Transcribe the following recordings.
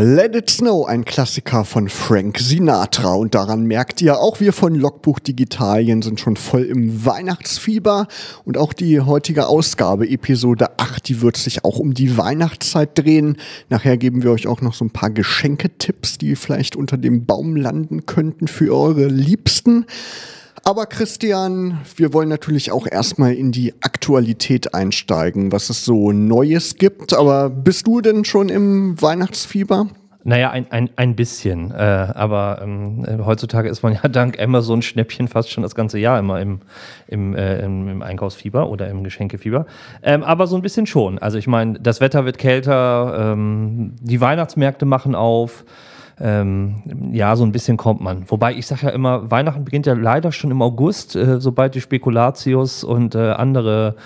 Let It Snow, ein Klassiker von Frank Sinatra. Und daran merkt ihr, auch wir von Logbuch Digitalien sind schon voll im Weihnachtsfieber. Und auch die heutige Ausgabe, Episode 8, die wird sich auch um die Weihnachtszeit drehen. Nachher geben wir euch auch noch so ein paar Geschenketipps, die vielleicht unter dem Baum landen könnten für eure Liebsten. Aber Christian, wir wollen natürlich auch erstmal in die Aktualität einsteigen, was es so Neues gibt. Aber bist du denn schon im Weihnachtsfieber? Naja, ein, ein, ein bisschen. Äh, aber ähm, heutzutage ist man ja dank Amazon Schnäppchen fast schon das ganze Jahr immer im, im, äh, im, im Einkaufsfieber oder im Geschenkefieber. Ähm, aber so ein bisschen schon. Also ich meine, das Wetter wird kälter, ähm, die Weihnachtsmärkte machen auf ähm, ja, so ein bisschen kommt man. Wobei ich sage ja immer, Weihnachten beginnt ja leider schon im August, äh, sobald die Spekulatius und äh, andere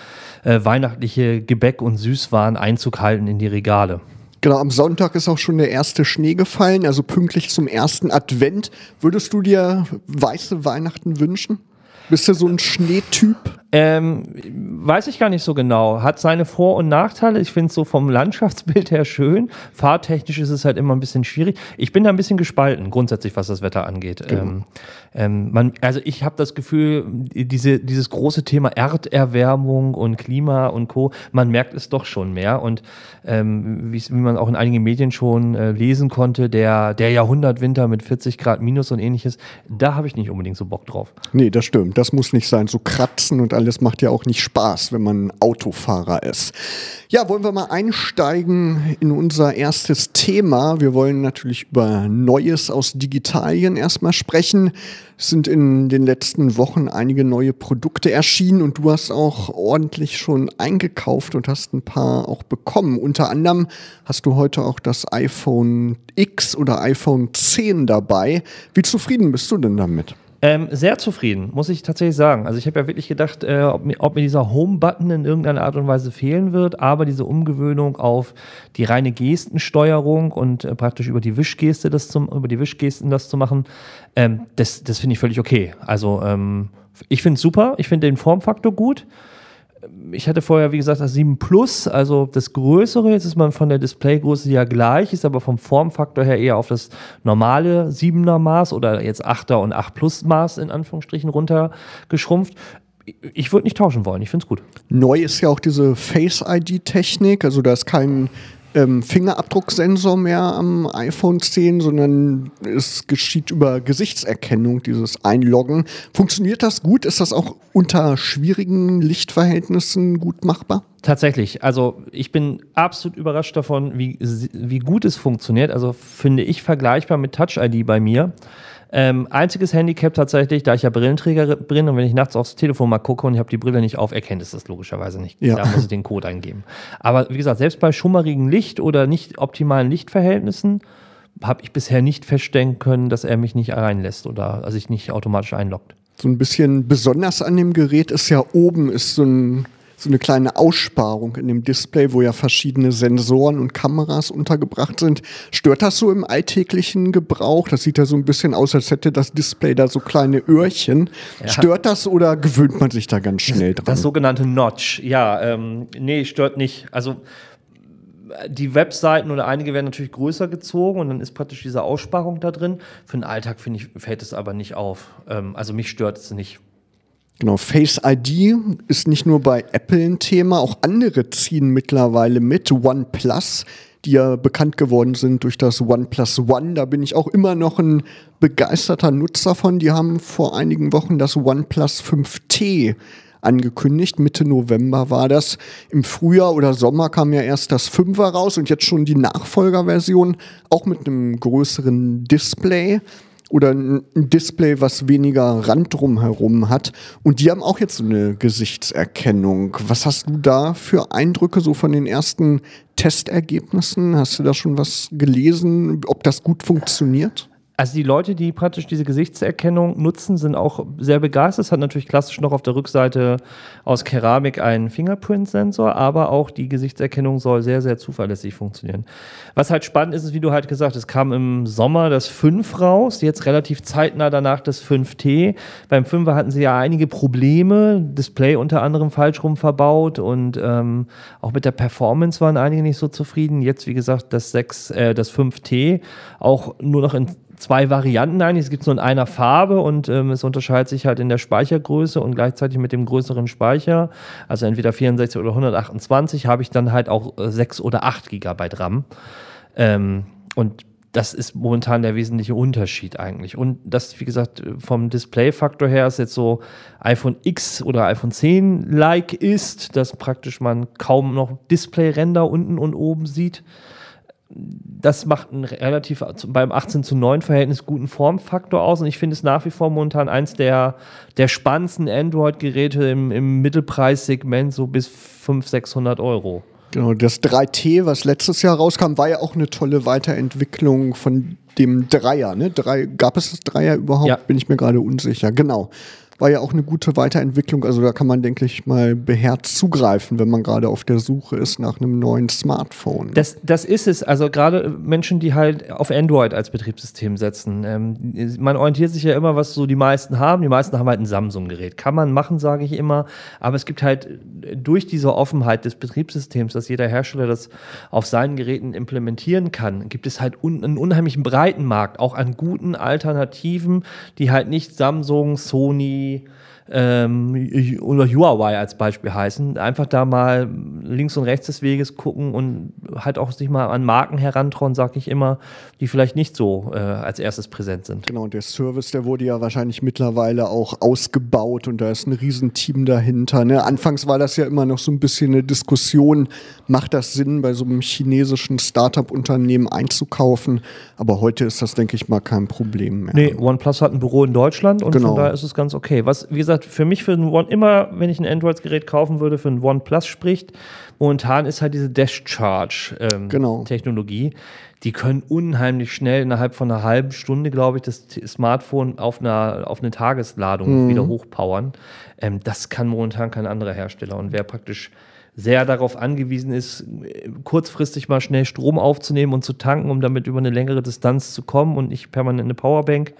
äh, weihnachtliche Gebäck- und Süßwaren Einzug halten in die Regale. Genau, am Sonntag ist auch schon der erste Schnee gefallen, also pünktlich zum ersten Advent. Würdest du dir weiße Weihnachten wünschen? Bist du so ein Schneetyp? Ähm, weiß ich gar nicht so genau. Hat seine Vor- und Nachteile. Ich finde es so vom Landschaftsbild her schön. Fahrtechnisch ist es halt immer ein bisschen schwierig. Ich bin da ein bisschen gespalten, grundsätzlich, was das Wetter angeht. Genau. Ähm, ähm, man, also ich habe das Gefühl, diese, dieses große Thema Erderwärmung und Klima und Co., man merkt es doch schon mehr. Und ähm, wie, wie man auch in einigen Medien schon äh, lesen konnte, der, der Jahrhundertwinter mit 40 Grad minus und ähnliches, da habe ich nicht unbedingt so Bock drauf. Nee, das stimmt. Das muss nicht sein. So kratzen und alles macht ja auch nicht Spaß, wenn man Autofahrer ist. Ja, wollen wir mal einsteigen in unser erstes Thema. Wir wollen natürlich über Neues aus Digitalien erstmal sprechen. Es sind in den letzten Wochen einige neue Produkte erschienen und du hast auch ordentlich schon eingekauft und hast ein paar auch bekommen. Unter anderem hast du heute auch das iPhone X oder iPhone 10 dabei. Wie zufrieden bist du denn damit? Ähm, sehr zufrieden, muss ich tatsächlich sagen. Also ich habe ja wirklich gedacht, äh, ob, mir, ob, mir, dieser Home-Button in irgendeiner Art und Weise fehlen wird, aber diese Umgewöhnung auf die reine Gestensteuerung und äh, praktisch über die Wischgeste das zum, über die Wischgesten das zu machen, ähm, das, das finde ich völlig okay. Also ähm, ich finde es super, ich finde den Formfaktor gut ich hatte vorher, wie gesagt, das 7 Plus, also das Größere. Jetzt ist man von der Displaygröße ja gleich, ist aber vom Formfaktor her eher auf das normale 7er Maß oder jetzt 8er und 8 Plus Maß in Anführungsstrichen runtergeschrumpft. Ich würde nicht tauschen wollen, ich finde es gut. Neu ist ja auch diese Face-ID-Technik, also da ist kein ähm, Fingerabdrucksensor mehr am iPhone 10, sondern es geschieht über Gesichtserkennung, dieses Einloggen. Funktioniert das gut? Ist das auch unter schwierigen Lichtverhältnissen gut machbar? Tatsächlich. Also ich bin absolut überrascht davon, wie, wie gut es funktioniert. Also finde ich vergleichbar mit Touch ID bei mir. Ähm, einziges Handicap tatsächlich, da ich ja Brillenträger bin und wenn ich nachts aufs Telefon mal gucke und ich habe die Brille nicht auf, erkennt es das logischerweise nicht. Ja. Da muss ich den Code eingeben. Aber wie gesagt, selbst bei schummerigem Licht oder nicht optimalen Lichtverhältnissen habe ich bisher nicht feststellen können, dass er mich nicht reinlässt oder sich nicht automatisch einloggt. So ein bisschen besonders an dem Gerät ist ja oben ist so ein so eine kleine Aussparung in dem Display, wo ja verschiedene Sensoren und Kameras untergebracht sind. Stört das so im alltäglichen Gebrauch? Das sieht ja so ein bisschen aus, als hätte das Display da so kleine Öhrchen. Ja. Stört das oder gewöhnt man sich da ganz schnell dran? Das sogenannte Notch, ja, ähm, nee, stört nicht. Also die Webseiten oder einige werden natürlich größer gezogen und dann ist praktisch diese Aussparung da drin. Für den Alltag finde ich, fällt es aber nicht auf. Ähm, also mich stört es nicht. Genau, Face ID ist nicht nur bei Apple ein Thema, auch andere ziehen mittlerweile mit. OnePlus, die ja bekannt geworden sind durch das OnePlus One, da bin ich auch immer noch ein begeisterter Nutzer von. Die haben vor einigen Wochen das OnePlus 5T angekündigt. Mitte November war das. Im Frühjahr oder Sommer kam ja erst das 5er raus und jetzt schon die Nachfolgerversion, auch mit einem größeren Display oder ein Display, was weniger Rand drumherum hat. Und die haben auch jetzt so eine Gesichtserkennung. Was hast du da für Eindrücke so von den ersten Testergebnissen? Hast du da schon was gelesen, ob das gut funktioniert? Also die Leute, die praktisch diese Gesichtserkennung nutzen, sind auch sehr begeistert. Es hat natürlich klassisch noch auf der Rückseite aus Keramik einen Fingerprint-Sensor, aber auch die Gesichtserkennung soll sehr, sehr zuverlässig funktionieren. Was halt spannend ist, ist, wie du halt gesagt hast, es kam im Sommer das 5 raus, jetzt relativ zeitnah danach das 5T. Beim 5er hatten sie ja einige Probleme, Display unter anderem falsch rum verbaut und ähm, auch mit der Performance waren einige nicht so zufrieden. Jetzt, wie gesagt, das 6, äh, das 5T auch nur noch in zwei Varianten eigentlich. Es gibt es nur in einer Farbe und ähm, es unterscheidet sich halt in der Speichergröße und gleichzeitig mit dem größeren Speicher. Also entweder 64 oder 128 habe ich dann halt auch äh, 6 oder 8 Gigabyte RAM. Ähm, und das ist momentan der wesentliche Unterschied eigentlich. Und das, wie gesagt, vom Display-Faktor her ist jetzt so iPhone X oder iPhone 10-like ist, dass praktisch man kaum noch Display-Ränder unten und oben sieht das macht einen relativ beim 18 zu 9 Verhältnis guten Formfaktor aus und ich finde es nach wie vor momentan eins der, der spannendsten Android-Geräte im, im Mittelpreissegment, so bis 500, 600 Euro. Genau, das 3T, was letztes Jahr rauskam, war ja auch eine tolle Weiterentwicklung von dem Dreier. Ne? Drei, gab es das Dreier überhaupt? Ja. Bin ich mir gerade unsicher. Genau war ja auch eine gute Weiterentwicklung. Also da kann man, denke ich, mal beherzt zugreifen, wenn man gerade auf der Suche ist nach einem neuen Smartphone. Das, das ist es. Also gerade Menschen, die halt auf Android als Betriebssystem setzen. Ähm, man orientiert sich ja immer, was so die meisten haben. Die meisten haben halt ein Samsung-Gerät. Kann man machen, sage ich immer. Aber es gibt halt durch diese Offenheit des Betriebssystems, dass jeder Hersteller das auf seinen Geräten implementieren kann, gibt es halt un einen unheimlichen breiten Markt, auch an guten Alternativen, die halt nicht Samsung, Sony, be ähm, oder Huawei als Beispiel heißen. Einfach da mal links und rechts des Weges gucken und halt auch sich mal an Marken herantrauen, sag ich immer, die vielleicht nicht so äh, als erstes präsent sind. Genau, und der Service, der wurde ja wahrscheinlich mittlerweile auch ausgebaut und da ist ein Riesenteam dahinter. Ne? Anfangs war das ja immer noch so ein bisschen eine Diskussion, macht das Sinn, bei so einem chinesischen Startup-Unternehmen einzukaufen? Aber heute ist das, denke ich mal, kein Problem mehr. Nee, OnePlus hat ein Büro in Deutschland und genau. von daher ist es ganz okay. Was, wie gesagt, für mich für ein One, immer, wenn ich ein Android-Gerät kaufen würde, für ein OnePlus spricht, momentan ist halt diese Dash-Charge-Technologie. Ähm, genau. Die können unheimlich schnell innerhalb von einer halben Stunde, glaube ich, das Smartphone auf, einer, auf eine Tagesladung mhm. wieder hochpowern. Ähm, das kann momentan kein anderer Hersteller. Und wer praktisch sehr darauf angewiesen ist, kurzfristig mal schnell Strom aufzunehmen und zu tanken, um damit über eine längere Distanz zu kommen und nicht permanent eine Powerbank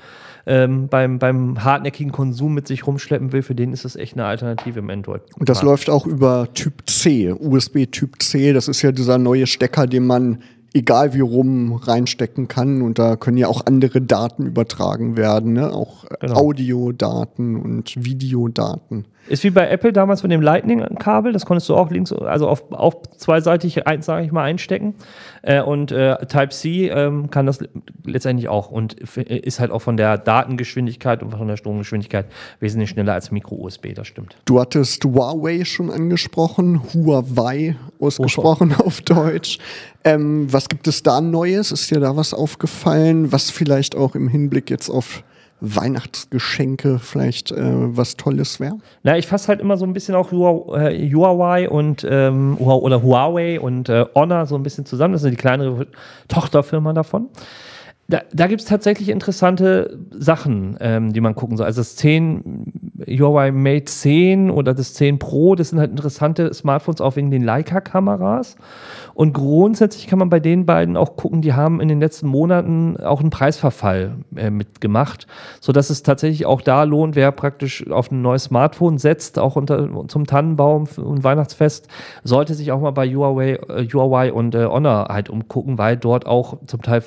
ähm, beim, beim hartnäckigen Konsum mit sich rumschleppen will, für den ist das echt eine Alternative im Android. Und das läuft auch über Typ C, USB Typ C. Das ist ja dieser neue Stecker, den man egal wie rum reinstecken kann. Und da können ja auch andere Daten übertragen werden, ne? auch genau. Audiodaten und Videodaten. Ist wie bei Apple damals mit dem Lightning-Kabel, das konntest du auch links, also auf, auf zweiseitig, sage ich mal, einstecken. Äh, und äh, Type-C ähm, kann das letztendlich auch und ist halt auch von der Datengeschwindigkeit und von der Stromgeschwindigkeit wesentlich schneller als Micro-USB, das stimmt. Du hattest Huawei schon angesprochen, Huawei ausgesprochen oh, auf Deutsch. Ähm, was gibt es da Neues? Ist dir da was aufgefallen, was vielleicht auch im Hinblick jetzt auf Weihnachtsgeschenke vielleicht äh, was Tolles wäre? Na, ich fasse halt immer so ein bisschen auch äh, Huawei und ähm, oder Huawei und äh, Honor so ein bisschen zusammen. Das sind die kleinere Tochterfirma davon. Da, da gibt es tatsächlich interessante Sachen, ähm, die man gucken soll. Also das 10 Huawei Mate 10 oder das 10 Pro, das sind halt interessante Smartphones auch wegen den Leica-Kameras. Und grundsätzlich kann man bei den beiden auch gucken, die haben in den letzten Monaten auch einen Preisverfall äh, mitgemacht, sodass es tatsächlich auch da lohnt, wer praktisch auf ein neues Smartphone setzt, auch unter, zum Tannenbaum und Weihnachtsfest, sollte sich auch mal bei Huawei, äh, Huawei und äh, Honor halt umgucken, weil dort auch zum Teil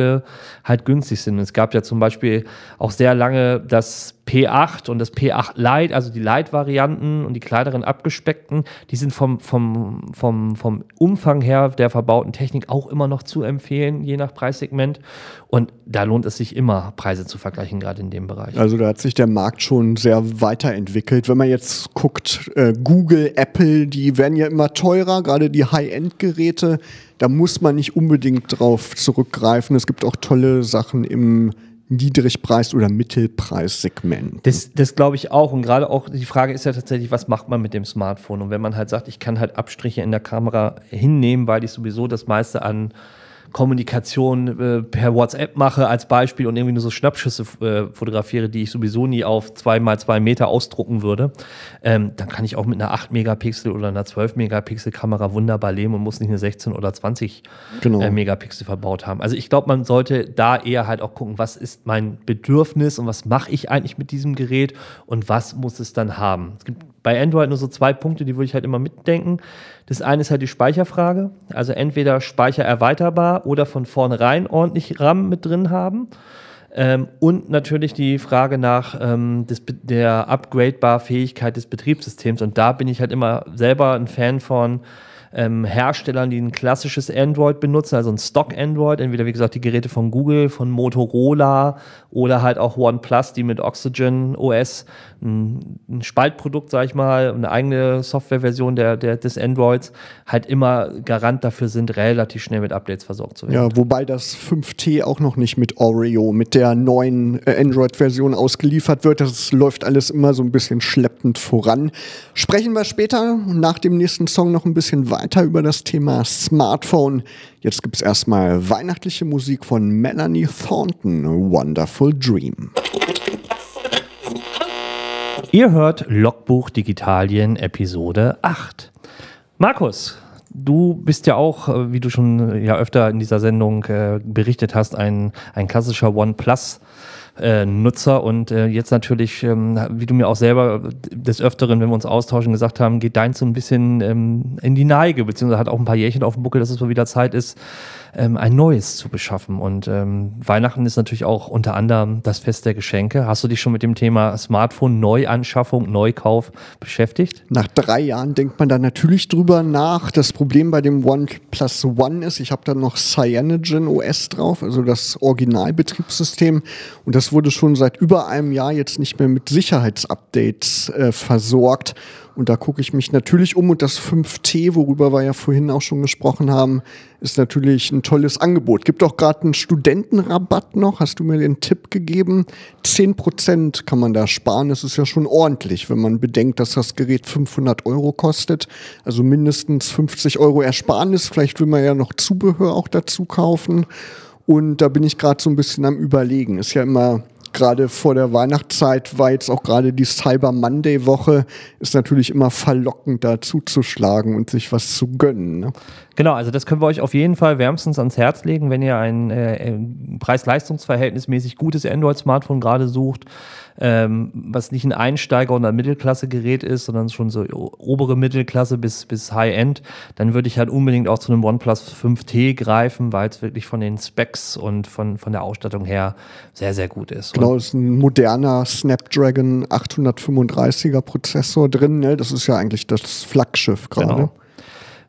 Vorserienmodelle halt günstig sind. Es gab ja zum Beispiel auch sehr lange das P8 und das P8 Lite, also die Lite-Varianten und die kleineren abgespeckten, die sind vom, vom, vom, vom Umfang her der verbauten Technik auch immer noch zu empfehlen, je nach Preissegment. Und da lohnt es sich immer, Preise zu vergleichen, gerade in dem Bereich. Also da hat sich der Markt schon sehr weiterentwickelt. Wenn man jetzt guckt, äh, Google, Apple, die werden ja immer teurer, gerade die High-End-Geräte. Da muss man nicht unbedingt drauf zurückgreifen. Es gibt auch tolle Sachen im Niedrigpreis- oder Mittelpreissegment. Das, das glaube ich auch. Und gerade auch die Frage ist ja tatsächlich, was macht man mit dem Smartphone? Und wenn man halt sagt, ich kann halt Abstriche in der Kamera hinnehmen, weil ich sowieso das meiste an Kommunikation äh, per WhatsApp mache als Beispiel und irgendwie nur so Schnappschüsse äh, fotografiere, die ich sowieso nie auf zwei mal zwei Meter ausdrucken würde, ähm, dann kann ich auch mit einer 8 Megapixel oder einer 12 Megapixel Kamera wunderbar leben und muss nicht eine 16 oder 20 genau. äh, Megapixel verbaut haben. Also ich glaube, man sollte da eher halt auch gucken, was ist mein Bedürfnis und was mache ich eigentlich mit diesem Gerät und was muss es dann haben. Es gibt bei Android nur so zwei Punkte, die würde ich halt immer mitdenken. Das eine ist halt die Speicherfrage. Also entweder Speicher erweiterbar oder von vornherein ordentlich RAM mit drin haben. Ähm, und natürlich die Frage nach ähm, des, der Upgradebar-Fähigkeit des Betriebssystems. Und da bin ich halt immer selber ein Fan von ähm, Herstellern, die ein klassisches Android benutzen, also ein Stock-Android, entweder wie gesagt die Geräte von Google, von Motorola oder halt auch OnePlus, die mit Oxygen OS ein, ein Spaltprodukt, sag ich mal, eine eigene Softwareversion der, der, des Androids halt immer Garant dafür sind, relativ schnell mit Updates versorgt zu werden. Ja, wobei das 5T auch noch nicht mit Oreo, mit der neuen äh, Android-Version ausgeliefert wird. Das läuft alles immer so ein bisschen schleppend voran. Sprechen wir später nach dem nächsten Song noch ein bisschen weiter über das Thema Smartphone. Jetzt gibt es erstmal weihnachtliche Musik von Melanie Thornton, Wonderful Dream. Ihr hört Logbuch Digitalien Episode 8. Markus, du bist ja auch, äh, wie du schon äh, ja öfter in dieser Sendung äh, berichtet hast, ein, ein klassischer OnePlus äh, Nutzer. Und äh, jetzt natürlich, ähm, wie du mir auch selber des Öfteren, wenn wir uns austauschen, gesagt haben, geht dein so ein bisschen ähm, in die Neige, beziehungsweise hat auch ein paar Jährchen auf dem Buckel, dass es mal wieder Zeit ist, ähm, ein neues zu beschaffen. Und ähm, Weihnachten ist natürlich auch unter anderem das Fest der Geschenke. Hast du dich schon mit dem Thema Smartphone Neuanschaffung, Neukauf beschäftigt? Nach drei Jahren denkt man da natürlich drüber nach. Das Problem bei dem OnePlus One ist, ich habe da noch Cyanogen OS drauf, also das Originalbetriebssystem. Und das wurde schon seit über einem Jahr jetzt nicht mehr mit Sicherheitsupdates äh, versorgt. Und da gucke ich mich natürlich um. Und das 5T, worüber wir ja vorhin auch schon gesprochen haben, ist natürlich ein tolles Angebot. Gibt auch gerade einen Studentenrabatt noch, hast du mir den Tipp gegeben. 10% kann man da sparen. Das ist ja schon ordentlich, wenn man bedenkt, dass das Gerät 500 Euro kostet. Also mindestens 50 Euro Ersparnis. Vielleicht will man ja noch Zubehör auch dazu kaufen. Und da bin ich gerade so ein bisschen am Überlegen. Ist ja immer gerade vor der Weihnachtszeit war jetzt auch gerade die Cyber Monday Woche, ist natürlich immer verlockend da zuzuschlagen und sich was zu gönnen. Ne? Genau, also das können wir euch auf jeden Fall wärmstens ans Herz legen, wenn ihr ein äh, preis-leistungsverhältnismäßig gutes Android-Smartphone gerade sucht, ähm, was nicht ein Einsteiger- oder ein Mittelklasse-Gerät ist, sondern schon so obere Mittelklasse bis, bis High-End, dann würde ich halt unbedingt auch zu einem OnePlus 5T greifen, weil es wirklich von den Specs und von, von der Ausstattung her sehr, sehr gut ist. Genau, ist ein moderner Snapdragon 835er Prozessor drin. Ne? Das ist ja eigentlich das Flaggschiff gerade. Genau.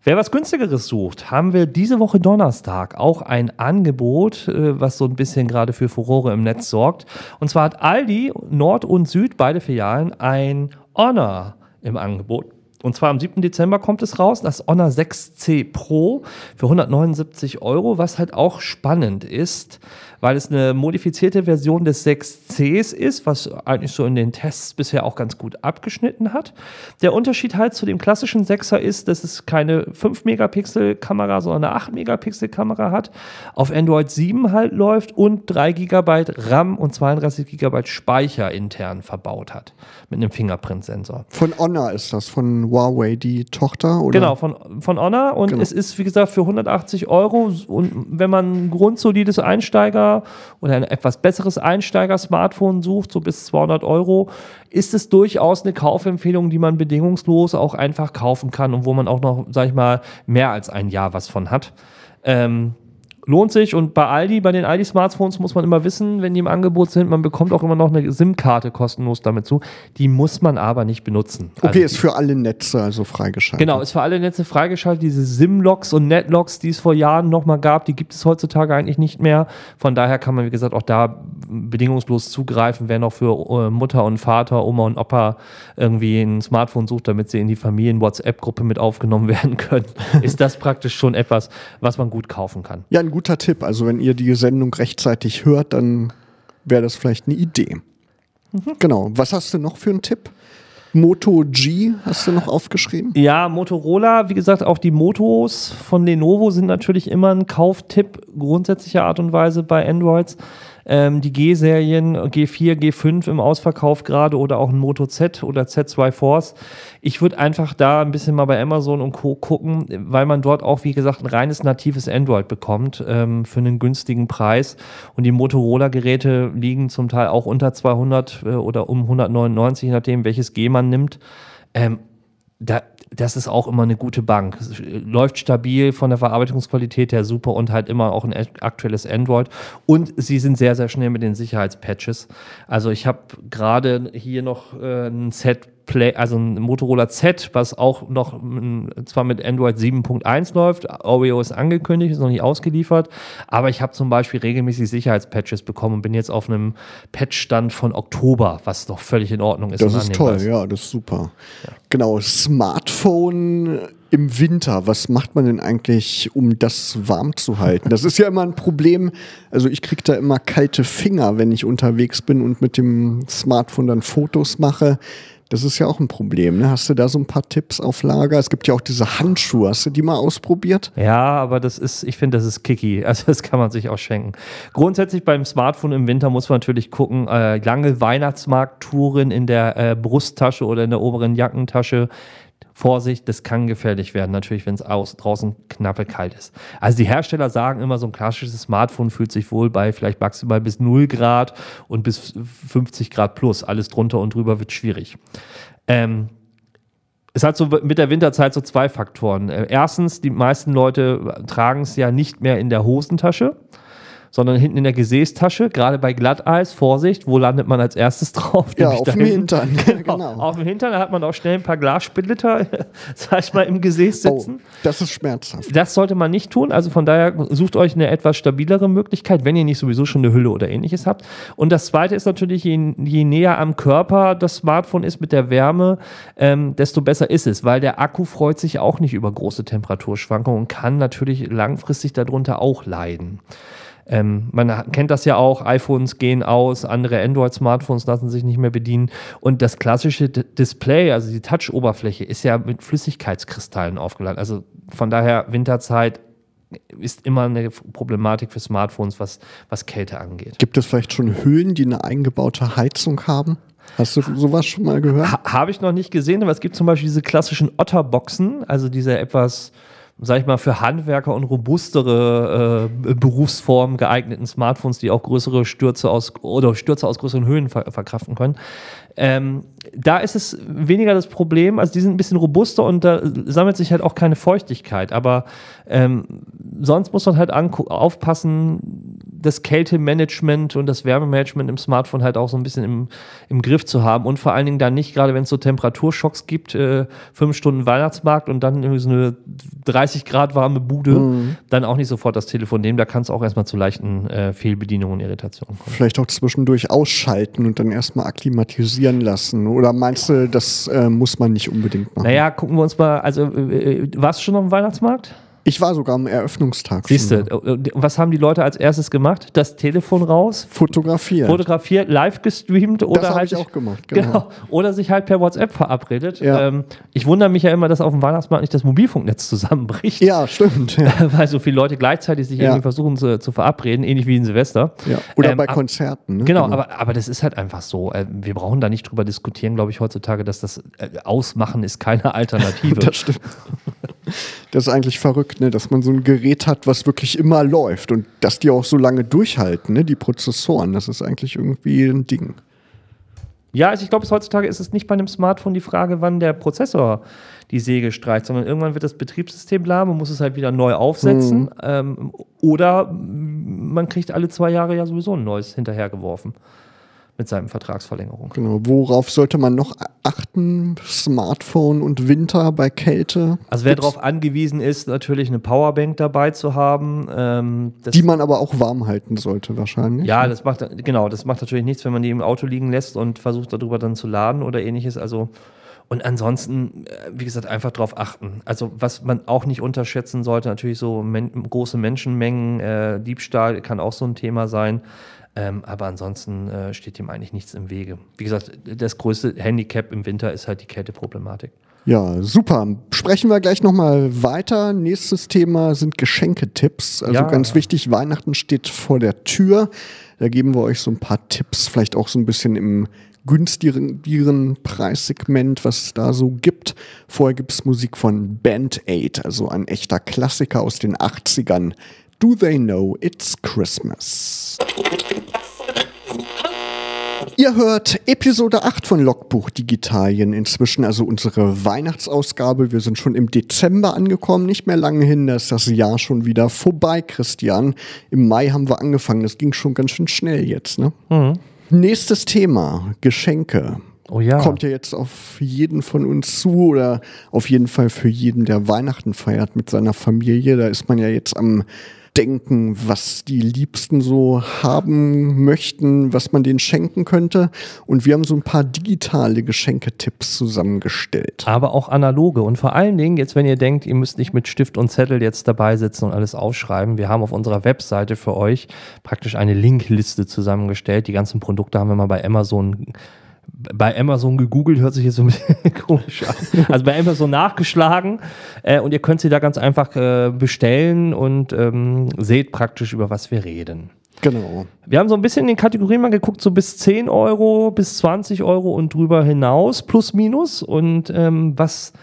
Wer was günstigeres sucht, haben wir diese Woche Donnerstag auch ein Angebot, äh, was so ein bisschen gerade für Furore im Netz sorgt. Und zwar hat Aldi Nord und Süd, beide Filialen, ein Honor im Angebot. Und zwar am 7. Dezember kommt es raus, das Honor 6C Pro für 179 Euro, was halt auch spannend ist, weil es eine modifizierte Version des 6Cs ist, was eigentlich so in den Tests bisher auch ganz gut abgeschnitten hat. Der Unterschied halt zu dem klassischen 6er ist, dass es keine 5-Megapixel-Kamera, sondern eine 8-Megapixel-Kamera hat, auf Android 7 halt läuft und 3 GB RAM und 32 GB Speicher intern verbaut hat mit einem Fingerprint-Sensor. Von Honor ist das, von Huawei die Tochter? Oder? Genau, von, von Honor und genau. es ist, wie gesagt, für 180 Euro und wenn man ein grundsolides Einsteiger oder ein etwas besseres Einsteiger-Smartphone sucht, so bis 200 Euro, ist es durchaus eine Kaufempfehlung, die man bedingungslos auch einfach kaufen kann und wo man auch noch, sag ich mal, mehr als ein Jahr was von hat. Ähm, lohnt sich. Und bei Aldi, bei den Aldi-Smartphones muss man immer wissen, wenn die im Angebot sind, man bekommt auch immer noch eine SIM-Karte kostenlos damit zu. Die muss man aber nicht benutzen. Okay, also, ist für alle Netze also freigeschaltet. Genau, ist für alle Netze freigeschaltet. Diese SIM-Logs und Net-Logs, die es vor Jahren nochmal gab, die gibt es heutzutage eigentlich nicht mehr. Von daher kann man, wie gesagt, auch da bedingungslos zugreifen, wer noch für äh, Mutter und Vater, Oma und Opa irgendwie ein Smartphone sucht, damit sie in die Familien-WhatsApp-Gruppe mit aufgenommen werden können, ist das praktisch schon etwas, was man gut kaufen kann. Ja, ein guter Tipp. Also wenn ihr die Sendung rechtzeitig hört, dann wäre das vielleicht eine Idee. Mhm. Genau. Was hast du noch für einen Tipp? Moto G hast du noch aufgeschrieben? Ja, Motorola, wie gesagt, auch die Motos von Lenovo sind natürlich immer ein Kauftipp grundsätzlicher Art und Weise bei Androids. Ähm, die G-Serien, G4, G5 im Ausverkauf gerade oder auch ein Moto Z oder Z2 Force. Ich würde einfach da ein bisschen mal bei Amazon und Co. gucken, weil man dort auch, wie gesagt, ein reines natives Android bekommt ähm, für einen günstigen Preis. Und die Motorola-Geräte liegen zum Teil auch unter 200 äh, oder um 199, je nachdem, welches G man nimmt. Ähm, da, das ist auch immer eine gute Bank. Es läuft stabil von der Verarbeitungsqualität her super und halt immer auch ein aktuelles Android. Und sie sind sehr, sehr schnell mit den Sicherheitspatches. Also ich habe gerade hier noch äh, ein Set Play, also ein Motorola Z, was auch noch zwar mit Android 7.1 läuft, Oreo ist angekündigt, ist noch nicht ausgeliefert, aber ich habe zum Beispiel regelmäßig Sicherheitspatches bekommen und bin jetzt auf einem Patchstand von Oktober, was doch völlig in Ordnung ist. Das ist toll, ist. ja, das ist super. Ja. Genau, Smartphone im Winter, was macht man denn eigentlich, um das warm zu halten? Das ist ja immer ein Problem. Also ich kriege da immer kalte Finger, wenn ich unterwegs bin und mit dem Smartphone dann Fotos mache. Das ist ja auch ein Problem. Ne? Hast du da so ein paar Tipps auf Lager? Es gibt ja auch diese Handschuhe. Hast du die mal ausprobiert? Ja, aber das ist, ich finde, das ist kicky. Also das kann man sich auch schenken. Grundsätzlich beim Smartphone im Winter muss man natürlich gucken, äh, lange Weihnachtsmarkttouren in der äh, Brusttasche oder in der oberen Jackentasche Vorsicht, das kann gefährlich werden, natürlich, wenn es draußen knappe kalt ist. Also die Hersteller sagen immer, so ein klassisches Smartphone fühlt sich wohl bei vielleicht maximal bis 0 Grad und bis 50 Grad plus. Alles drunter und drüber wird schwierig. Ähm, es hat so mit der Winterzeit so zwei Faktoren. Äh, erstens, die meisten Leute tragen es ja nicht mehr in der Hosentasche sondern hinten in der Gesäßtasche, gerade bei Glatteis, Vorsicht, wo landet man als erstes drauf? Ja, auf dem Hintern. genau. genau. Auf dem Hintern, da hat man auch schnell ein paar Glassplitter, sag ich mal, im Gesäß oh, sitzen. Oh, das ist schmerzhaft. Das sollte man nicht tun, also von daher sucht euch eine etwas stabilere Möglichkeit, wenn ihr nicht sowieso schon eine Hülle oder ähnliches habt. Und das zweite ist natürlich, je, je näher am Körper das Smartphone ist mit der Wärme, ähm, desto besser ist es, weil der Akku freut sich auch nicht über große Temperaturschwankungen und kann natürlich langfristig darunter auch leiden. Ähm, man kennt das ja auch, iPhones gehen aus, andere Android-Smartphones lassen sich nicht mehr bedienen. Und das klassische D Display, also die Touch-Oberfläche, ist ja mit Flüssigkeitskristallen aufgeladen. Also von daher Winterzeit ist immer eine Problematik für Smartphones, was, was Kälte angeht. Gibt es vielleicht schon Höhlen, die eine eingebaute Heizung haben? Hast du sowas schon mal gehört? Ha, Habe ich noch nicht gesehen, aber es gibt zum Beispiel diese klassischen Otterboxen, also diese etwas sag ich mal, für Handwerker und robustere äh, Berufsformen geeigneten Smartphones, die auch größere Stürze aus oder Stürze aus größeren Höhen ver verkraften können. Ähm, da ist es weniger das Problem, also die sind ein bisschen robuster und da sammelt sich halt auch keine Feuchtigkeit. Aber ähm, sonst muss man halt aufpassen, das Kältemanagement und das Wärmemanagement im Smartphone halt auch so ein bisschen im, im Griff zu haben und vor allen Dingen dann nicht, gerade wenn es so Temperaturschocks gibt, äh, fünf Stunden Weihnachtsmarkt und dann irgendwie so eine 30 Grad warme Bude, mhm. dann auch nicht sofort das Telefon nehmen. Da kann es auch erstmal zu leichten äh, Fehlbedienungen und Irritationen kommen. Vielleicht auch zwischendurch ausschalten und dann erstmal akklimatisieren lassen. Oder meinst du, das äh, muss man nicht unbedingt machen? Naja, gucken wir uns mal, also äh, äh warst du schon auf dem Weihnachtsmarkt? Ich war sogar am Eröffnungstag. Siehst du, was haben die Leute als erstes gemacht? Das Telefon raus, fotografiert, fotografiert, live gestreamt oder das halt ich auch gemacht, genau. genau. oder sich halt per WhatsApp verabredet. Ja. Ähm, ich wundere mich ja immer, dass auf dem Weihnachtsmarkt nicht das Mobilfunknetz zusammenbricht. Ja, stimmt. Ja. Weil so viele Leute gleichzeitig sich ja. irgendwie versuchen zu, zu, verabreden, ähnlich wie in Silvester. Oder ähm, bei Konzerten. Ne? Genau, genau, Aber, aber das ist halt einfach so. Äh, wir brauchen da nicht drüber diskutieren, glaube ich, heutzutage, dass das äh, Ausmachen ist keine Alternative. das stimmt. Das ist eigentlich verrückt, ne? dass man so ein Gerät hat, was wirklich immer läuft und dass die auch so lange durchhalten, ne? die Prozessoren. Das ist eigentlich irgendwie ein Ding. Ja, also ich glaube, heutzutage ist es nicht bei einem Smartphone die Frage, wann der Prozessor die Säge streicht, sondern irgendwann wird das Betriebssystem lahm und muss es halt wieder neu aufsetzen. Mhm. Ähm, oder man kriegt alle zwei Jahre ja sowieso ein neues hinterhergeworfen mit seinem Vertragsverlängerung. Genau. Worauf sollte man noch achten? Smartphone und Winter bei Kälte? Also wer darauf angewiesen ist, natürlich eine Powerbank dabei zu haben. Ähm, die man aber auch warm halten sollte wahrscheinlich. Ja, das macht genau, das macht natürlich nichts, wenn man die im Auto liegen lässt und versucht darüber dann zu laden oder ähnliches. Also und ansonsten, äh, wie gesagt, einfach darauf achten. Also was man auch nicht unterschätzen sollte, natürlich so men große Menschenmengen, äh, Diebstahl kann auch so ein Thema sein. Ähm, aber ansonsten äh, steht dem eigentlich nichts im Wege. Wie gesagt, das größte Handicap im Winter ist halt die Kälteproblematik. Ja, super. Sprechen wir gleich nochmal weiter. Nächstes Thema sind Geschenketipps. Also Ja. ganz wichtig, Weihnachten steht vor der Tür. Da geben wir euch so ein paar Tipps, vielleicht auch so ein bisschen im günstigeren Preissegment, was es da so gibt. Vorher gibt es Musik von Band Aid, also ein echter Klassiker aus den 80ern. Do They Know It's Christmas? Ihr hört Episode 8 von Logbuch Digitalien inzwischen, also unsere Weihnachtsausgabe. Wir sind schon im Dezember angekommen, nicht mehr lange hin, da ist das Jahr schon wieder vorbei, Christian. Im Mai haben wir angefangen, das ging schon ganz schön schnell jetzt, ne? Nächstes Thema, Geschenke. Oh ja. Kommt ja jetzt auf jeden von uns zu oder auf jeden Fall für jeden, der Weihnachten feiert mit seiner Familie. Da ist man ja jetzt am Denken, was die Liebsten so haben möchten, was man denen schenken könnte. Und wir haben so ein paar digitale Geschenketipps zusammengestellt. aber auch analoge. Und vor allen Dingen, jetzt wenn ihr denkt, ihr müsst nicht mit Stift und Zettel jetzt dabei sitzen und alles aufschreiben, wir haben auf unserer Webseite für euch praktisch eine Linkliste zusammengestellt. Die ganzen Produkte haben wir mal bei Amazon bei Amazon gegoogelt, hört sich jetzt so ein bisschen komisch an. Also bei Amazon nachgeschlagen äh, und ihr könnt sie da ganz einfach äh, bestellen und ähm, seht praktisch, über was wir reden. Genau. Wir haben so ein bisschen in den Kategorien mal geguckt, so bis 10 Euro, bis 20 Euro und drüber hinaus, plus minus. Und ähm, was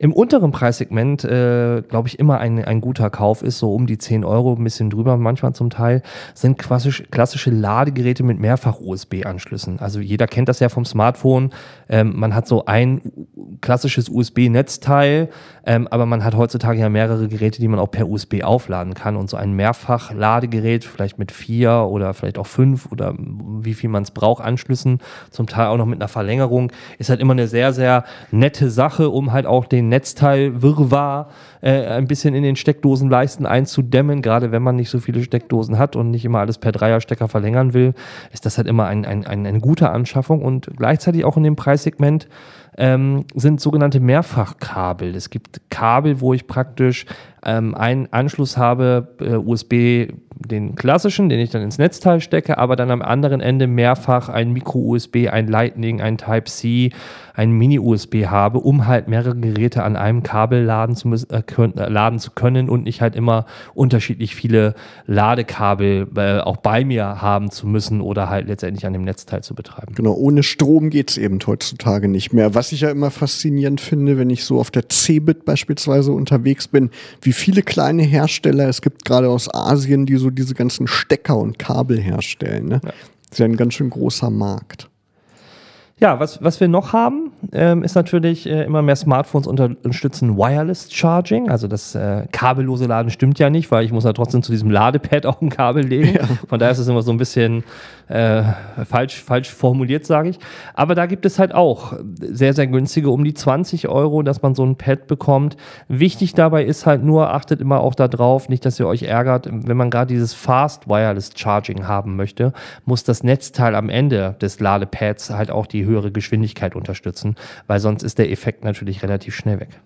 im unteren Preissegment, äh, glaube ich, immer ein, ein guter Kauf ist, so um die 10 Euro, ein bisschen drüber manchmal zum Teil, sind klassisch, klassische Ladegeräte mit Mehrfach-USB-Anschlüssen. Also jeder kennt das ja vom Smartphone. Ähm, man hat so ein klassisches USB-Netzteil, ähm, aber man hat heutzutage ja mehrere Geräte, die man auch per USB aufladen kann. Und so ein Mehrfach-Ladegerät, vielleicht mit vier oder vielleicht auch fünf oder wie viel man es braucht, Anschlüssen, zum Teil auch noch mit einer Verlängerung, ist halt immer eine sehr, sehr nette Sache, um halt auch den Netzteil-Wirrwarr äh, ein bisschen in den Steckdosenleisten einzudämmen. Gerade wenn man nicht so viele Steckdosen hat und nicht immer alles per Dreierstecker verlängern will, ist das halt immer ein, ein, ein, eine gute Anschaffung und gleichzeitig auch in dem Preissegment ähm, sind sogenannte Mehrfachkabel. Es gibt Kabel, wo ich praktisch ähm, einen Anschluss habe, äh, USB, den klassischen, den ich dann ins Netzteil stecke, aber dann am anderen Ende mehrfach ein Micro-USB, ein Lightning, ein Type-C, ein Mini-USB habe, um halt mehrere Geräte an einem Kabel laden zu, müssen, äh, können, äh, laden zu können und nicht halt immer unterschiedlich viele Ladekabel äh, auch bei mir haben zu müssen oder halt letztendlich an dem Netzteil zu betreiben. Genau, ohne Strom geht's eben heutzutage nicht mehr. Was ich ja immer faszinierend finde, wenn ich so auf der Cebit beispielsweise unterwegs bin, wie viele kleine Hersteller es gibt, gerade aus Asien, die so diese ganzen Stecker und Kabel herstellen. Ne? Das ist ja ein ganz schön großer Markt. Ja, was, was wir noch haben, ähm, ist natürlich äh, immer mehr Smartphones unterstützen Wireless Charging. Also das äh, kabellose Laden stimmt ja nicht, weil ich muss ja trotzdem zu diesem Ladepad auch ein Kabel legen. Von daher ist es immer so ein bisschen äh, falsch, falsch formuliert, sage ich. Aber da gibt es halt auch sehr, sehr günstige, um die 20 Euro, dass man so ein Pad bekommt. Wichtig dabei ist halt nur, achtet immer auch darauf, nicht, dass ihr euch ärgert, wenn man gerade dieses Fast Wireless Charging haben möchte, muss das Netzteil am Ende des Ladepads halt auch die höhere Geschwindigkeit unterstützen, weil sonst ist der Effekt natürlich relativ schnell weg.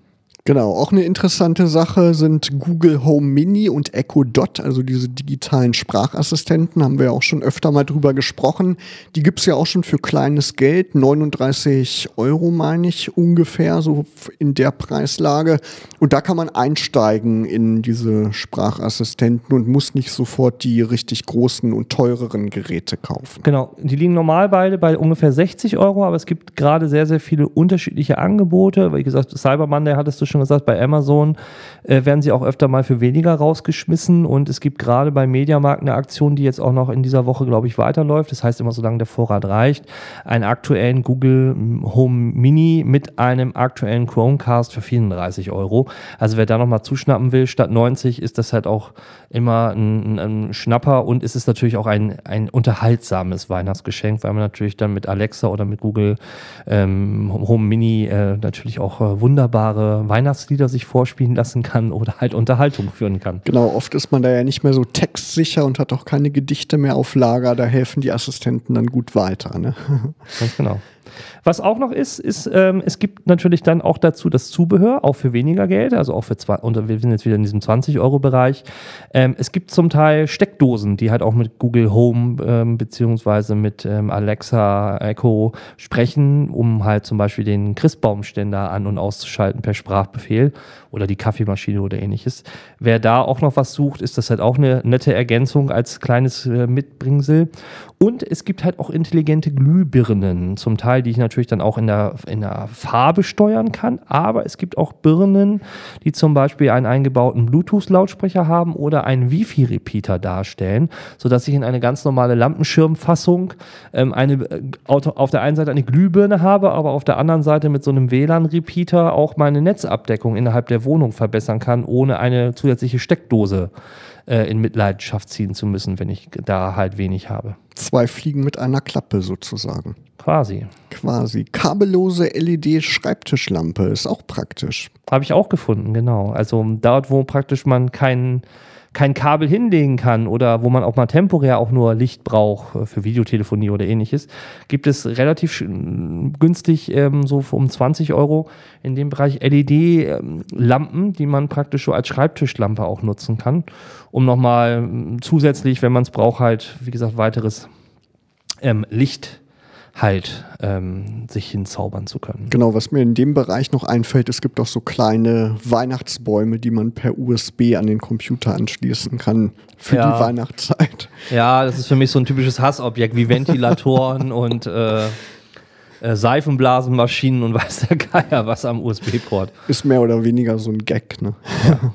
Genau, auch eine interessante Sache sind Google Home Mini und Echo Dot, also diese digitalen Sprachassistenten, haben wir ja auch schon öfter mal drüber gesprochen. Die gibt's ja auch schon für kleines Geld, 39 Euro meine ich ungefähr, so in der Preislage. Und da kann man einsteigen in diese Sprachassistenten und muss nicht sofort die richtig großen und teureren Geräte kaufen. Genau, die liegen normal beide bei ungefähr 60 Euro, aber es gibt gerade sehr, sehr viele unterschiedliche Angebote. Wie gesagt, Cyber Monday hattest du schon gesagt, bei Amazon äh, werden sie auch öfter mal für weniger rausgeschmissen und es gibt gerade bei Mediamarkt eine Aktion, die jetzt auch noch in dieser Woche, glaube ich, weiterläuft. Das heißt immer, solange der Vorrat reicht, einen aktuellen Google Home Mini mit einem aktuellen Chromecast für 34 Euro. Also wer da nochmal zuschnappen will, statt 90 ist das halt auch immer ein, ein Schnapper und es ist natürlich auch ein, ein unterhaltsames Weihnachtsgeschenk, weil man natürlich dann mit Alexa oder mit Google ähm, Home Mini äh, natürlich auch äh, wunderbare Weihnachtslieder sich vorspielen lassen kann oder halt Unterhaltung führen kann. Genau, oft ist man da ja nicht mehr so textsicher und hat auch keine Gedichte mehr auf Lager. Da helfen die Assistenten dann gut weiter. Ne? Ganz genau. Was auch noch ist, ist, ähm, es gibt natürlich dann auch dazu das Zubehör, auch für weniger Geld, also auch für zwei, und wir sind jetzt wieder in diesem 20-Euro-Bereich. Ähm, es gibt zum Teil Steckdosen, die halt auch mit Google Home ähm, beziehungsweise mit ähm, Alexa Echo sprechen, um halt zum Beispiel den Christbaumständer an- und auszuschalten per Sprachbefehl oder die Kaffeemaschine oder ähnliches. Wer da auch noch was sucht, ist das halt auch eine nette Ergänzung als kleines äh, Mitbringsel. Und es gibt halt auch intelligente Glühbirnen, zum Teil, die ich natürlich dann auch in der, in der Farbe steuern kann. Aber es gibt auch Birnen, die zum Beispiel einen eingebauten Bluetooth-Lautsprecher haben oder einen Wi-Fi-Repeater darstellen, sodass ich in eine ganz normale Lampenschirmfassung ähm, eine, äh, auf der einen Seite eine Glühbirne habe, aber auf der anderen Seite mit so einem WLAN-Repeater auch meine Netzabdeckung innerhalb der Wohnung verbessern kann, ohne eine zusätzliche Steckdose äh, in Mitleidenschaft ziehen zu müssen, wenn ich da halt wenig habe. Zwei Fliegen mit einer Klappe sozusagen. Quasi. Quasi. Kabellose LED-Schreibtischlampe ist auch praktisch. Habe ich auch gefunden, genau. Also dort, wo praktisch man keinen kein Kabel hinlegen kann oder wo man auch mal temporär auch nur Licht braucht äh, für Videotelefonie oder ähnliches, gibt es relativ günstig ähm, so um 20 Euro in dem Bereich LED-Lampen, die man praktisch so als Schreibtischlampe auch nutzen kann, um nochmal zusätzlich, wenn man es braucht, halt, wie gesagt, weiteres ähm, Licht halt ähm, sich hinzaubern zu können. Genau, was mir in dem Bereich noch einfällt, es gibt auch so kleine Weihnachtsbäume, die man per USB an den Computer anschließen kann für ja. die Weihnachtszeit. Ja, das ist für mich so ein typisches Hassobjekt wie Ventilatoren und äh, äh, Seifenblasenmaschinen und weiß der Geier was am USB-Port. Ist mehr oder weniger so ein Gag, ne? Ja.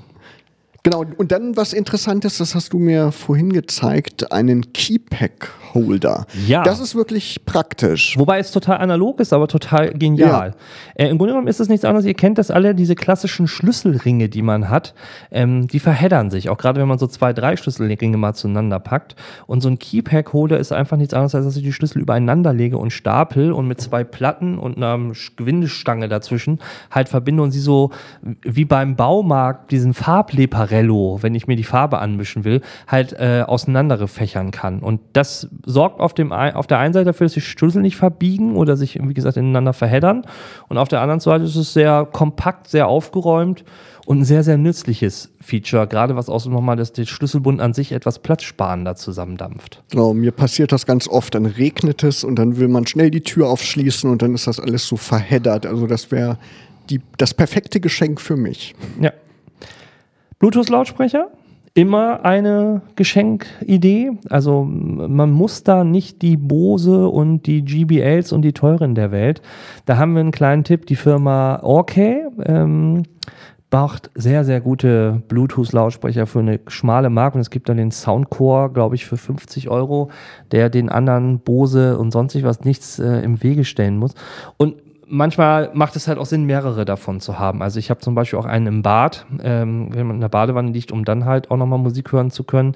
Genau, und dann was Interessantes, das hast du mir vorhin gezeigt, einen Keypack Holder. Ja. Das ist wirklich praktisch. Wobei es total analog ist, aber total genial. Ja. Äh, Im Grunde genommen ist es nichts anderes, ihr kennt das alle, diese klassischen Schlüsselringe, die man hat, ähm, die verheddern sich, auch gerade wenn man so zwei, drei Schlüsselringe mal zueinander packt. Und so ein Keypack-Holder ist einfach nichts anderes, als dass ich die Schlüssel übereinander lege und stapel und mit zwei Platten und einer Gewindestange dazwischen halt verbinde und sie so wie beim Baumarkt diesen Farbleparello, wenn ich mir die Farbe anmischen will, halt äh, auseinanderfächern kann. Und das sorgt auf, dem, auf der einen Seite dafür, dass die Schlüssel nicht verbiegen oder sich, wie gesagt, ineinander verheddern. Und auf der anderen Seite ist es sehr kompakt, sehr aufgeräumt und ein sehr, sehr nützliches Feature, gerade was auch so nochmal, dass der Schlüsselbund an sich etwas platzsparender zusammendampft. Genau, mir passiert das ganz oft. Dann regnet es und dann will man schnell die Tür aufschließen und dann ist das alles so verheddert. Also das wäre das perfekte Geschenk für mich. Ja. Bluetooth-Lautsprecher? immer eine Geschenkidee. Also man muss da nicht die Bose und die GBLs und die teuren der Welt. Da haben wir einen kleinen Tipp. Die Firma Orkay ähm, macht sehr, sehr gute Bluetooth-Lautsprecher für eine schmale Marke. Und es gibt dann den Soundcore, glaube ich, für 50 Euro, der den anderen Bose und sonstig was nichts äh, im Wege stellen muss. Und manchmal macht es halt auch Sinn, mehrere davon zu haben. Also ich habe zum Beispiel auch einen im Bad, ähm, wenn man in der Badewanne liegt, um dann halt auch nochmal Musik hören zu können.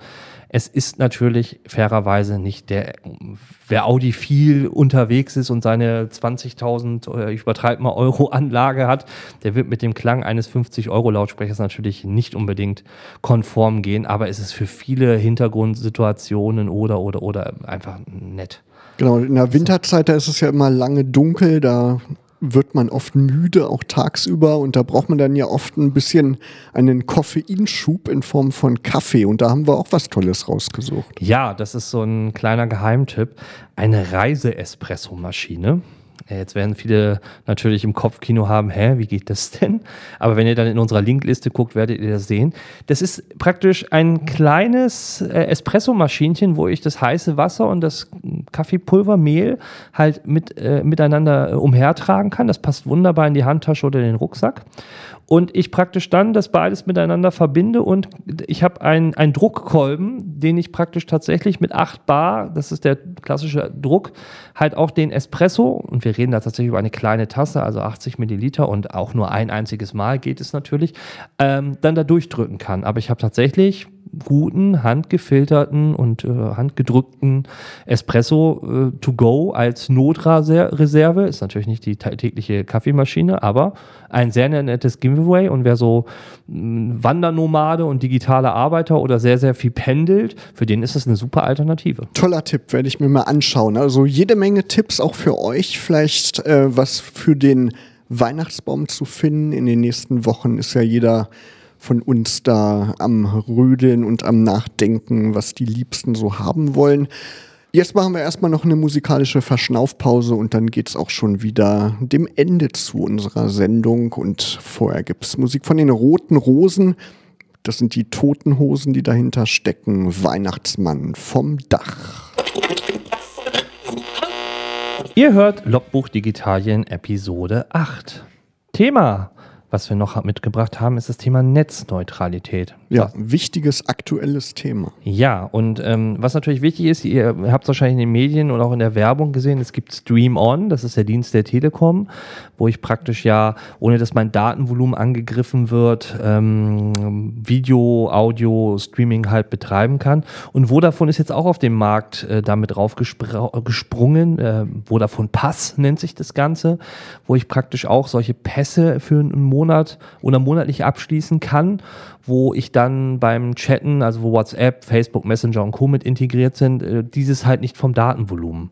Es ist natürlich fairerweise nicht der, wer Audi viel unterwegs ist und seine 20.000, oder ich übertreibe mal Euro Anlage hat, der wird mit dem Klang eines 50 Euro Lautsprechers natürlich nicht unbedingt konform gehen, aber es ist für viele Hintergrundsituationen oder, oder, oder einfach nett. Genau, in der Winterzeit, da ist es ja immer lange dunkel, da wird man oft müde, auch tagsüber. Und da braucht man dann ja oft ein bisschen einen Koffeinschub in Form von Kaffee. Und da haben wir auch was Tolles rausgesucht. Ja, das ist so ein kleiner Geheimtipp. Eine Reise-Espresso-Maschine. Jetzt werden viele natürlich im Kopfkino haben, hä, wie geht das denn? Aber wenn ihr dann in unserer Linkliste guckt, werdet ihr das sehen. Das ist praktisch ein kleines äh, Espresso-Maschinchen, wo ich das heiße Wasser und das Kaffeepulvermehl halt mit, äh, miteinander äh, umhertragen kann. Das passt wunderbar in die Handtasche oder den Rucksack und ich praktisch dann das beides miteinander verbinde und ich habe einen, einen Druckkolben, den ich praktisch tatsächlich mit 8 Bar, das ist der klassische Druck, halt auch den Espresso, und wir reden da tatsächlich über eine kleine Tasse, also 80 Milliliter und auch nur ein einziges Mal geht es natürlich, ähm, dann da durchdrücken kann. Aber ich habe tatsächlich guten, handgefilterten und äh, handgedrückten Espresso äh, to go als Notreserve. Ist natürlich nicht die tägliche Kaffeemaschine, aber ein sehr nettes Giveaway. Und wer so mh, Wandernomade und digitale Arbeiter oder sehr, sehr viel pendelt, für den ist es eine super Alternative. Toller Tipp, werde ich mir mal anschauen. Also jede Menge Tipps auch für euch. Vielleicht äh, was für den Weihnachtsbaum zu finden. In den nächsten Wochen ist ja jeder von uns da am Rödeln und am Nachdenken, was die Liebsten so haben wollen. Jetzt machen wir erstmal noch eine musikalische Verschnaufpause und dann geht es auch schon wieder dem Ende zu unserer Sendung. Und vorher gibt es Musik von den Roten Rosen. Das sind die toten Hosen, die dahinter stecken. Weihnachtsmann vom Dach. Ihr hört Logbuch Digitalien Episode 8. Thema was wir noch mitgebracht haben, ist das Thema Netzneutralität. Ja, wichtiges, aktuelles Thema. Ja, und ähm, was natürlich wichtig ist, ihr habt es wahrscheinlich in den Medien und auch in der Werbung gesehen, es gibt Stream On, das ist der Dienst der Telekom, wo ich praktisch ja, ohne dass mein Datenvolumen angegriffen wird, ähm, Video, Audio, Streaming halt betreiben kann. Und Vodafone ist jetzt auch auf dem Markt äh, damit raufgesprungen. Äh, Vodafone Pass nennt sich das Ganze, wo ich praktisch auch solche Pässe für einen Monat oder monatlich abschließen kann, wo ich dann beim Chatten, also wo WhatsApp, Facebook Messenger und Co. mit integriert sind, äh, dieses halt nicht vom Datenvolumen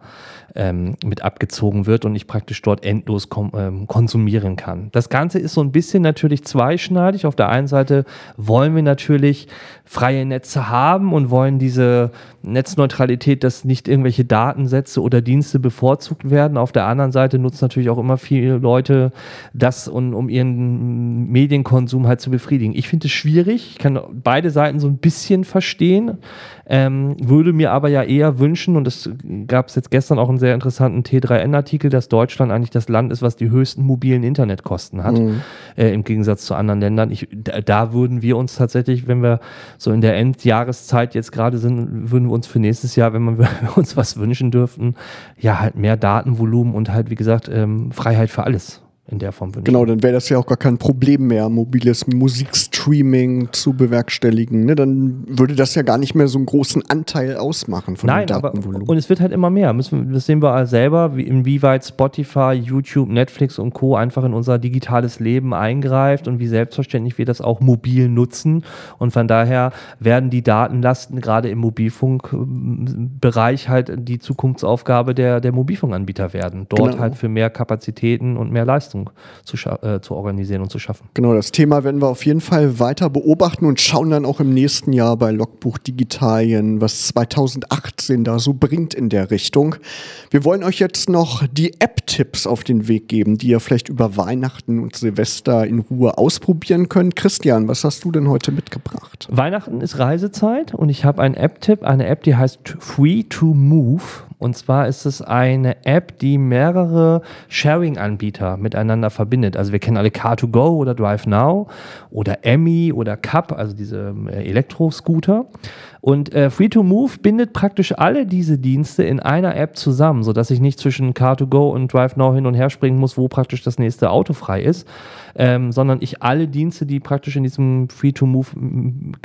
ähm, mit abgezogen wird und ich praktisch dort endlos ähm, konsumieren kann. Das Ganze ist so ein bisschen natürlich zweischneidig. Auf der einen Seite wollen wir natürlich freie Netze haben und wollen diese Netzneutralität, dass nicht irgendwelche Datensätze oder Dienste bevorzugt werden. Auf der anderen Seite nutzen natürlich auch immer viele Leute das, um, um ihren Medienkonsum halt zu befriedigen. Ich finde es schwierig. Ich kann beide Seiten so ein bisschen verstehen. Ähm, würde mir aber ja eher wünschen, und es gab es jetzt gestern auch einen sehr interessanten T3N-Artikel, dass Deutschland eigentlich das Land ist, was die höchsten mobilen Internetkosten hat, mhm. äh, im Gegensatz zu anderen Ländern. Ich, da, da, würden wir uns tatsächlich, wenn wir so in der Endjahreszeit jetzt gerade sind, würden wir uns für nächstes Jahr, wenn wir uns was wünschen dürften, ja halt mehr Datenvolumen und halt, wie gesagt, ähm, Freiheit für alles in der Form wünschen. Genau, dann wäre das ja auch gar kein Problem mehr, mobiles Musikstreaming zu bewerkstelligen. Ne? Dann würde das ja gar nicht mehr so einen großen Anteil ausmachen von Nein, dem Datenvolumen. Aber, und es wird halt immer mehr. Müssen, das sehen wir selber, wie, inwieweit Spotify, YouTube, Netflix und Co. einfach in unser digitales Leben eingreift und wie selbstverständlich wir das auch mobil nutzen. Und von daher werden die Datenlasten gerade im Mobilfunkbereich halt die Zukunftsaufgabe der, der Mobilfunkanbieter werden. Dort genau. halt für mehr Kapazitäten und mehr Leistung Leistung zu, äh, zu organisieren und zu schaffen. Genau, das Thema werden wir auf jeden Fall weiter beobachten und schauen dann auch im nächsten Jahr bei Logbuch Digitalien, was 2018 da so bringt in der Richtung. Wir wollen euch jetzt noch die App-Tipps auf den Weg geben, die ihr vielleicht über Weihnachten und Silvester in Ruhe ausprobieren könnt. Christian, was hast du denn heute mitgebracht? Weihnachten ist Reisezeit und ich habe einen App-Tipp, eine App, die heißt Free to Move. Und zwar ist es eine App, die mehrere Sharing-Anbieter miteinander verbindet. Also wir kennen alle Car2Go oder Drive Now oder Emmy oder Cup, also diese äh, Elektroscooter. Und äh, Free2Move bindet praktisch alle diese Dienste in einer App zusammen, sodass ich nicht zwischen Car2Go und Drive Now hin und her springen muss, wo praktisch das nächste Auto frei ist, ähm, sondern ich alle Dienste, die praktisch in diesem Free2Move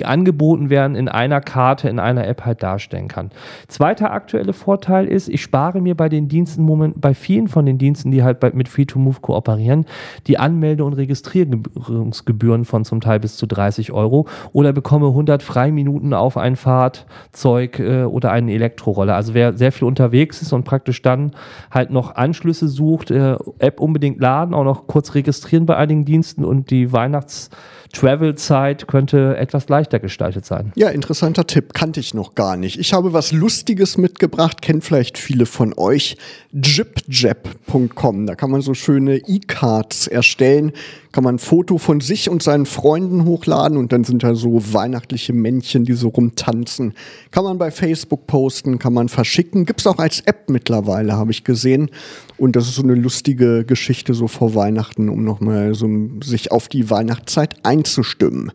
angeboten werden, in einer Karte, in einer App halt darstellen kann. Zweiter aktueller Vorteil ist, ich spare mir bei den Diensten, Moment, bei vielen von den Diensten, die halt mit Free2Move kooperieren, die Anmelde- und Registrierungsgebühren von zum Teil bis zu 30 Euro oder bekomme 100 Freiminuten auf ein Fahrzeug äh, oder einen Elektroroller. Also wer sehr viel unterwegs ist und praktisch dann halt noch Anschlüsse sucht, äh, App unbedingt laden, auch noch kurz registrieren bei einigen Diensten und die Weihnachts- Travel-Zeit könnte etwas leichter gestaltet sein. Ja, interessanter Tipp, kannte ich noch gar nicht. Ich habe was Lustiges mitgebracht, kennt vielleicht viele von euch. jipjap.com, da kann man so schöne E-Cards erstellen, kann man ein Foto von sich und seinen Freunden hochladen und dann sind da so weihnachtliche Männchen, die so rumtanzen. Kann man bei Facebook posten, kann man verschicken. Gibt es auch als App mittlerweile, habe ich gesehen. Und das ist so eine lustige Geschichte so vor Weihnachten, um nochmal so sich auf die Weihnachtszeit einzustimmen.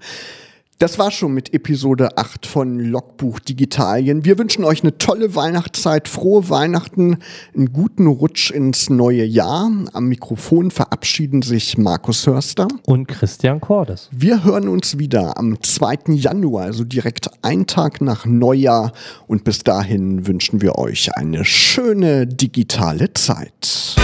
Das war schon mit Episode 8 von Logbuch Digitalien. Wir wünschen euch eine tolle Weihnachtszeit, frohe Weihnachten, einen guten Rutsch ins neue Jahr. Am Mikrofon verabschieden sich Markus Hörster und Christian Cordes. Wir hören uns wieder am 2. Januar, also direkt einen Tag nach Neujahr. Und bis dahin wünschen wir euch eine schöne digitale Zeit.